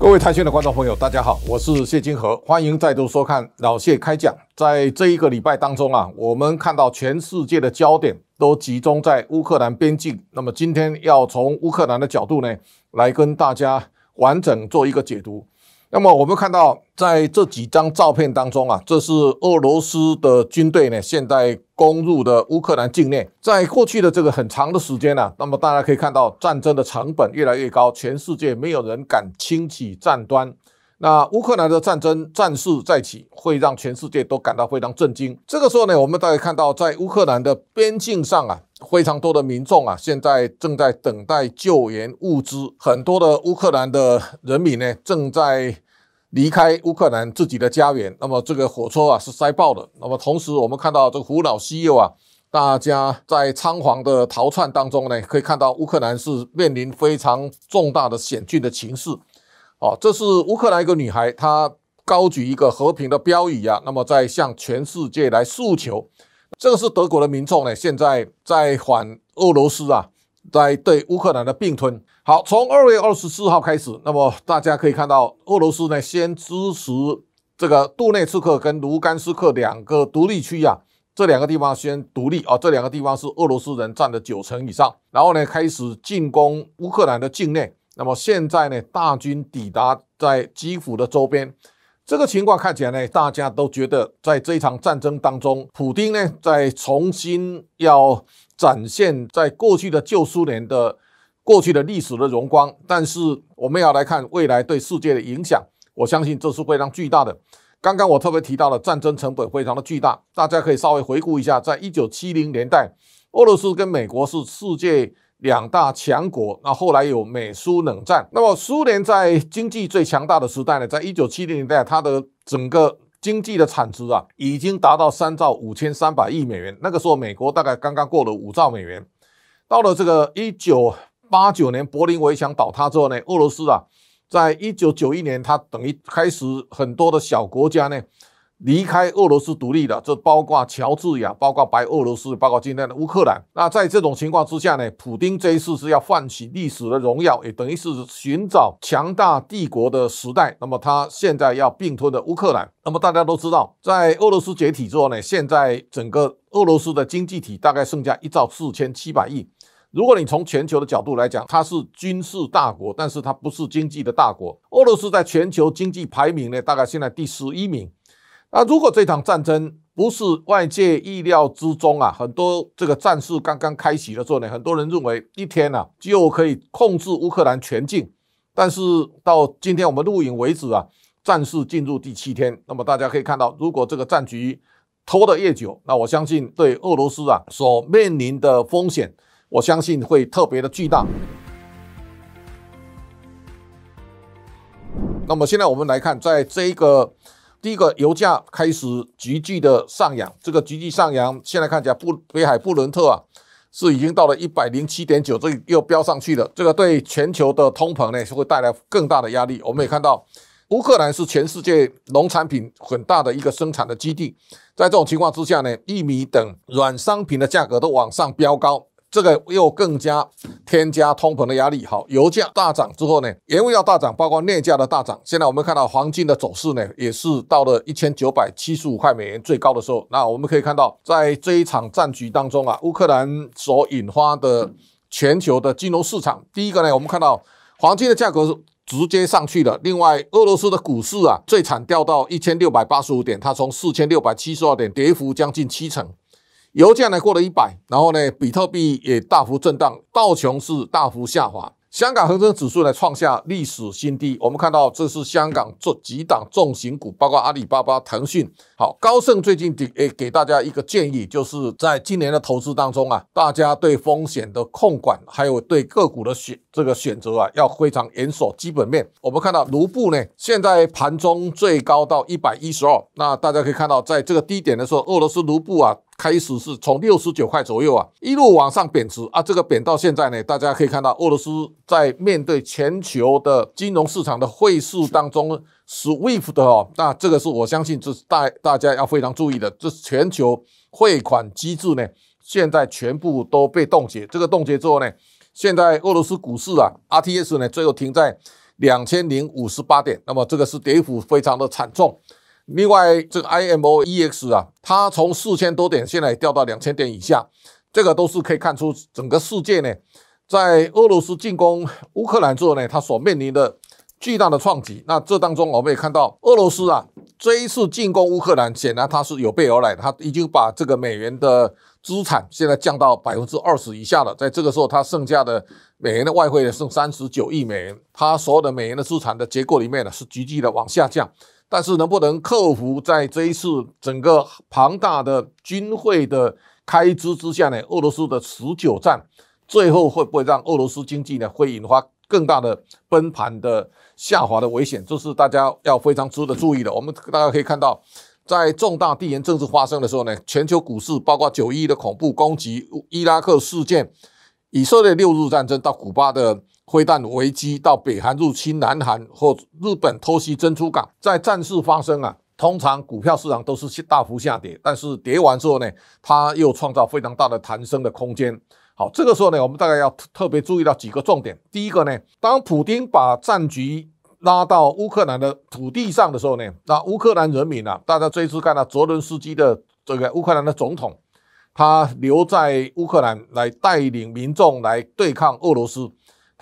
各位台讯的观众朋友，大家好，我是谢金河，欢迎再度收看老谢开讲。在这一个礼拜当中啊，我们看到全世界的焦点都集中在乌克兰边境。那么今天要从乌克兰的角度呢，来跟大家完整做一个解读。那么我们看到，在这几张照片当中啊，这是俄罗斯的军队呢，现在攻入的乌克兰境内。在过去的这个很长的时间呢，那么大家可以看到，战争的成本越来越高，全世界没有人敢轻启战端。那乌克兰的战争战事再起，会让全世界都感到非常震惊。这个时候呢，我们大家看到，在乌克兰的边境上啊，非常多的民众啊，现在正在等待救援物资。很多的乌克兰的人民呢，正在离开乌克兰自己的家园。那么这个火车啊是塞爆的。那么同时，我们看到这个胡老西右啊，大家在仓皇的逃窜当中呢，可以看到乌克兰是面临非常重大的险峻的情势。哦，这是乌克兰一个女孩，她高举一个和平的标语啊，那么在向全世界来诉求。这个是德国的民众呢，现在在反俄罗斯啊，在对乌克兰的并吞。好，从二月二十四号开始，那么大家可以看到，俄罗斯呢先支持这个杜内茨克跟卢甘斯克两个独立区啊，这两个地方先独立啊，这两个地方是俄罗斯人占了九成以上，然后呢开始进攻乌克兰的境内。那么现在呢，大军抵达在基辅的周边，这个情况看起来呢，大家都觉得在这一场战争当中，普京呢在重新要展现在过去的旧苏联的过去的历史的荣光。但是我们要来看未来对世界的影响，我相信这是非常巨大的。刚刚我特别提到了战争成本非常的巨大，大家可以稍微回顾一下，在一九七零年代，俄罗斯跟美国是世界。两大强国，那后来有美苏冷战。那么苏联在经济最强大的时代呢，在一九七零年代，它的整个经济的产值啊，已经达到三兆五千三百亿美元。那个时候，美国大概刚刚过了五兆美元。到了这个一九八九年柏林围墙倒塌之后呢，俄罗斯啊，在一九九一年，它等于开始很多的小国家呢。离开俄罗斯独立的，这包括乔治亚，包括白俄罗斯，包括今天的乌克兰。那在这种情况之下呢，普京这一次是要唤起历史的荣耀，也等于是寻找强大帝国的时代。那么他现在要并吞的乌克兰。那么大家都知道，在俄罗斯解体之后呢，现在整个俄罗斯的经济体大概剩下一兆四千七百亿。如果你从全球的角度来讲，它是军事大国，但是它不是经济的大国。俄罗斯在全球经济排名呢，大概现在第十一名。那如果这场战争不是外界意料之中啊，很多这个战事刚刚开启的时候呢，很多人认为一天啊就可以控制乌克兰全境。但是到今天我们录影为止啊，战事进入第七天。那么大家可以看到，如果这个战局拖得越久，那我相信对俄罗斯啊所面临的风险，我相信会特别的巨大。那么现在我们来看，在这一个。第一个油价开始急剧的上扬，这个急剧上扬，现在看起来布北海布伦特啊是已经到了一百零七点九，这又飙上去了。这个对全球的通膨呢是会带来更大的压力。我们也看到，乌克兰是全世界农产品很大的一个生产的基地，在这种情况之下呢，玉米等软商品的价格都往上飙高。这个又更加添加通膨的压力。好，油价大涨之后呢，原物料大涨，包括镍价的大涨。现在我们看到黄金的走势呢，也是到了一千九百七十五块美元最高的时候。那我们可以看到，在这一场战局当中啊，乌克兰所引发的全球的金融市场，第一个呢，我们看到黄金的价格是直接上去了。另外，俄罗斯的股市啊，最惨掉到一千六百八十五点，它从四千六百七十二点跌幅将近七成。油价呢过了一百，然后呢，比特币也大幅震荡，道琼斯大幅下滑。香港恒生指数呢创下历史新低，我们看到这是香港做几档重型股，包括阿里巴巴、腾讯。好，高盛最近给诶给大家一个建议，就是在今年的投资当中啊，大家对风险的控管，还有对个股的选这个选择啊，要非常严守基本面。我们看到卢布呢，现在盘中最高到一百一十二，那大家可以看到，在这个低点的时候，俄罗斯卢布啊。开始是从六十九块左右啊，一路往上贬值啊，这个贬到现在呢，大家可以看到俄罗斯在面对全球的金融市场的汇市当中，SWIFT 哦，那这个是我相信这是大大家要非常注意的，这全球汇款机制呢，现在全部都被冻结。这个冻结之后呢，现在俄罗斯股市啊，RTS 呢最后停在两千零五十八点，那么这个是跌幅非常的惨重。另外，这个 IMOEX 啊，它从四千多点现在掉到两千点以下，这个都是可以看出整个世界呢，在俄罗斯进攻乌克兰之后呢，它所面临的巨大的创举。那这当中我们也看到，俄罗斯啊这一次进攻乌克兰，显然它是有备而来，它已经把这个美元的资产现在降到百分之二十以下了。在这个时候，它剩下的美元的外汇呢剩三十九亿美元，它所有的美元的资产的结构里面呢是急剧的往下降。但是能不能克服在这一次整个庞大的军费的开支之下呢？俄罗斯的持久战最后会不会让俄罗斯经济呢会引发更大的崩盘的下滑的危险？这是大家要非常值得注意的。我们大家可以看到，在重大地缘政治发生的时候呢，全球股市包括九一的恐怖攻击、伊拉克事件、以色列六日战争到古巴的。灰弹危机到北韩入侵南韩或日本偷袭珍珠港，在战事发生啊，通常股票市场都是大幅下跌，但是跌完之后呢，它又创造非常大的弹升的空间。好，这个时候呢，我们大概要特别注意到几个重点。第一个呢，当普京把战局拉到乌克兰的土地上的时候呢，那乌克兰人民啊，大家这次看到泽伦斯基的这个乌克兰的总统，他留在乌克兰来带领民众来对抗俄罗斯。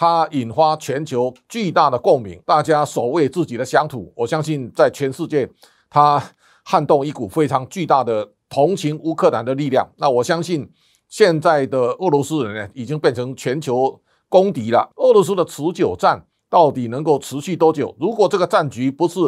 它引发全球巨大的共鸣，大家守卫自己的乡土。我相信，在全世界，它撼动一股非常巨大的同情乌克兰的力量。那我相信，现在的俄罗斯人呢，已经变成全球公敌了。俄罗斯的持久战到底能够持续多久？如果这个战局不是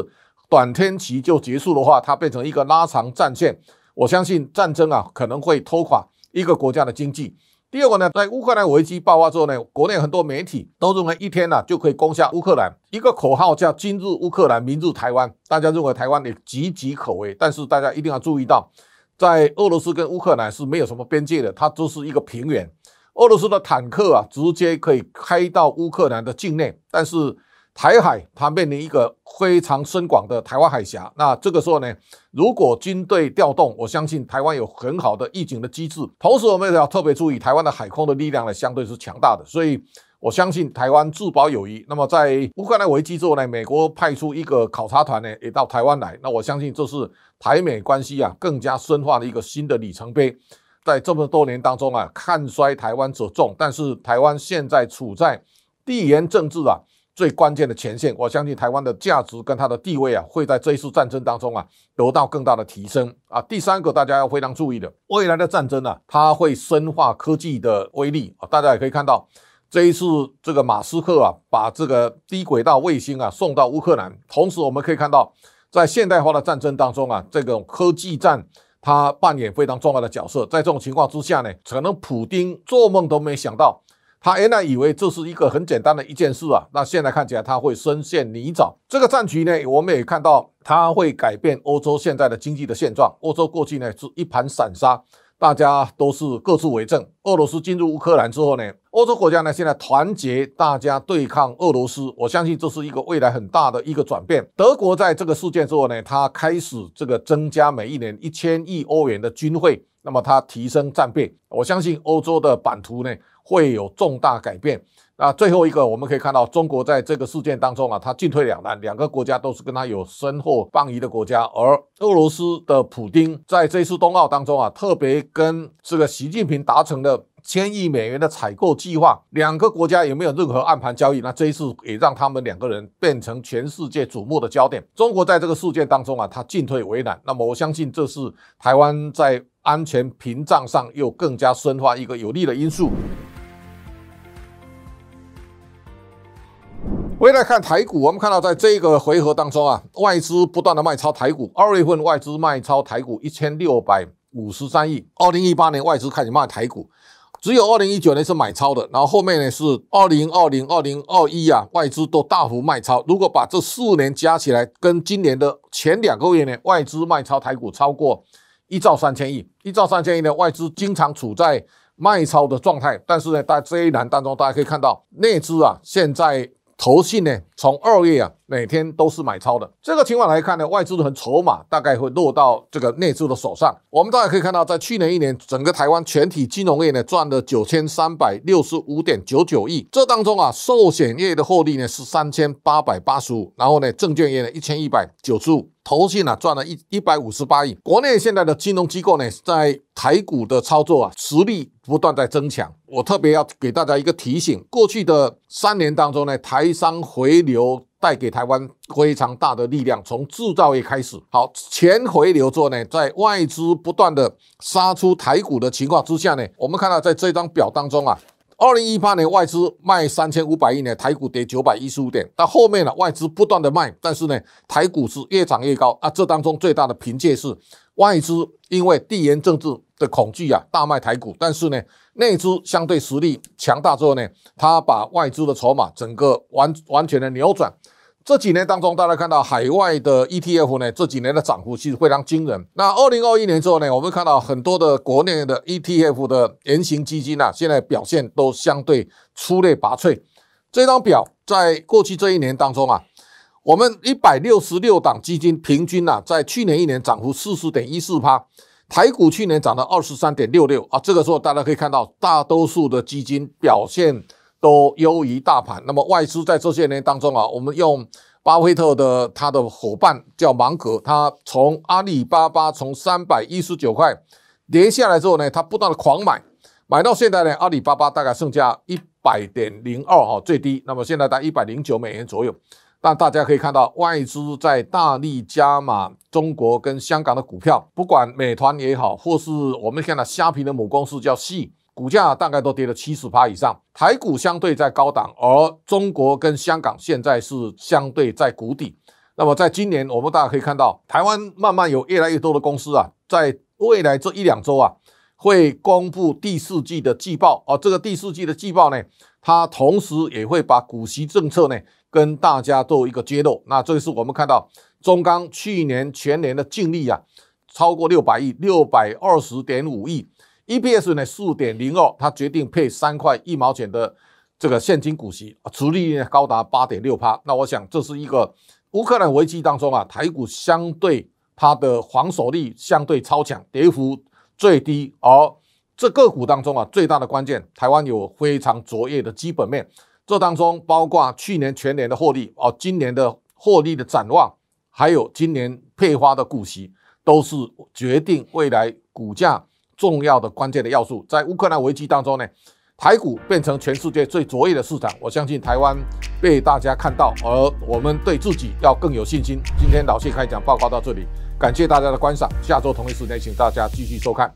短天期就结束的话，它变成一个拉长战线，我相信战争啊，可能会拖垮一个国家的经济。第二个呢，在乌克兰危机爆发之后呢，国内很多媒体都认为一天呢就可以攻下乌克兰，一个口号叫“今日乌克兰，明日台湾”。大家认为台湾也岌岌可危，但是大家一定要注意到，在俄罗斯跟乌克兰是没有什么边界的，它只是一个平原。俄罗斯的坦克啊，直接可以开到乌克兰的境内，但是。台海它面临一个非常深广的台湾海峡，那这个时候呢，如果军队调动，我相信台湾有很好的预警的机制。同时，我们也要特别注意，台湾的海空的力量呢，相对是强大的，所以我相信台湾自保有余。那么，在乌克兰危机之后呢，美国派出一个考察团呢，也到台湾来。那我相信这是台美关系啊更加深化的一个新的里程碑。在这么多年当中啊，看衰台湾者众，但是台湾现在处在地缘政治啊。最关键的前线，我相信台湾的价值跟它的地位啊，会在这一次战争当中啊，得到更大的提升啊。第三个，大家要非常注意的，未来的战争呢，它会深化科技的威力啊。大家也可以看到，这一次这个马斯克啊，把这个低轨道卫星啊送到乌克兰，同时我们可以看到，在现代化的战争当中啊，这种科技战它扮演非常重要的角色。在这种情况之下呢，可能普京做梦都没想到。他原来以为这是一个很简单的一件事啊，那现在看起来他会深陷泥沼。这个战局呢，我们也看到它会改变欧洲现在的经济的现状。欧洲过去呢是一盘散沙，大家都是各自为政。俄罗斯进入乌克兰之后呢，欧洲国家呢现在团结，大家对抗俄罗斯。我相信这是一个未来很大的一个转变。德国在这个事件之后呢，它开始这个增加每一年一千亿欧元的军费，那么它提升战备。我相信欧洲的版图呢。会有重大改变。那最后一个，我们可以看到，中国在这个事件当中啊，它进退两难，两个国家都是跟它有深厚邦谊的国家。而俄罗斯的普京在这次冬奥当中啊，特别跟这个习近平达成了千亿美元的采购计划，两个国家有没有任何暗盘交易？那这一次也让他们两个人变成全世界瞩目的焦点。中国在这个事件当中啊，它进退为难。那么我相信，这是台湾在安全屏障上又更加深化一个有利的因素。回来看台股，我们看到在这个回合当中啊，外资不断的卖超台股。二月份外资卖超台股一千六百五十三亿。二零一八年外资开始卖台股，只有二零一九年是买超的，然后后面呢是二零二零、二零二一啊，外资都大幅卖超。如果把这四年加起来，跟今年的前两个月呢，外资卖超台股超过一兆三千亿。一兆三千亿呢，外资经常处在卖超的状态。但是呢，在这一栏当中，大家可以看到内资啊，现在。投信呢，从二月啊，每天都是买超的。这个情况来看呢，外资的筹码大概会落到这个内资的手上。我们大家可以看到，在去年一年，整个台湾全体金融业呢赚了九千三百六十五点九九亿。这当中啊，寿险业的获利呢是三千八百八十五，然后呢，证券业呢一千一百九十五。投信呢赚了一一百五十八亿，国内现在的金融机构呢在台股的操作啊实力不断在增强。我特别要给大家一个提醒，过去的三年当中呢，台商回流带给台湾非常大的力量，从制造业开始，好钱回流之后呢，在外资不断的杀出台股的情况之下呢，我们看到在这张表当中啊。二零一八年外资卖三千五百亿呢，台股跌九百一十五点。到后面呢，外资不断的卖，但是呢，台股是越涨越高啊。这当中最大的凭借是外资因为地缘政治的恐惧啊，大卖台股。但是呢，内资相对实力强大之后呢，他把外资的筹码整个完完全的扭转。这几年当中，大家看到海外的 ETF 呢，这几年的涨幅其实非常惊人。那二零二一年之后呢，我们看到很多的国内的 ETF 的原型基金啊，现在表现都相对出类拔萃。这张表在过去这一年当中啊，我们一百六十六档基金平均啊，在去年一年涨幅四十点一四趴，台股去年涨了二十三点六六啊。这个时候大家可以看到，大多数的基金表现。都优于大盘。那么外资在这些年当中啊，我们用巴菲特的他的伙伴叫芒格，他从阿里巴巴从三百一十九块跌下来之后呢，他不断的狂买，买到现在呢，阿里巴巴大概剩下一百点零二哈最低，那么现在在一百零九美元左右。但大家可以看到，外资在大力加码中国跟香港的股票，不管美团也好，或是我们看到虾皮的母公司叫系。股价大概都跌了七十趴以上，台股相对在高档，而中国跟香港现在是相对在谷底。那么在今年，我们大家可以看到，台湾慢慢有越来越多的公司啊，在未来这一两周啊，会公布第四季的季报。而这个第四季的季报呢，它同时也会把股息政策呢跟大家做一个揭露。那这个是我们看到中钢去年全年的净利啊，超过六百亿，六百二十点五亿。EPS 呢四点零二，他决定配三块一毛钱的这个现金股息，除利率呢高达八点六趴。那我想这是一个乌克兰危机当中啊，台股相对它的防守力相对超强，跌幅最低。而这个股当中啊，最大的关键，台湾有非常卓越的基本面，这当中包括去年全年的获利，哦，今年的获利的展望，还有今年配发的股息，都是决定未来股价。重要的关键的要素，在乌克兰危机当中呢，台股变成全世界最卓越的市场。我相信台湾被大家看到，而我们对自己要更有信心。今天老谢开讲报告到这里，感谢大家的观赏，下周同一时间请大家继续收看。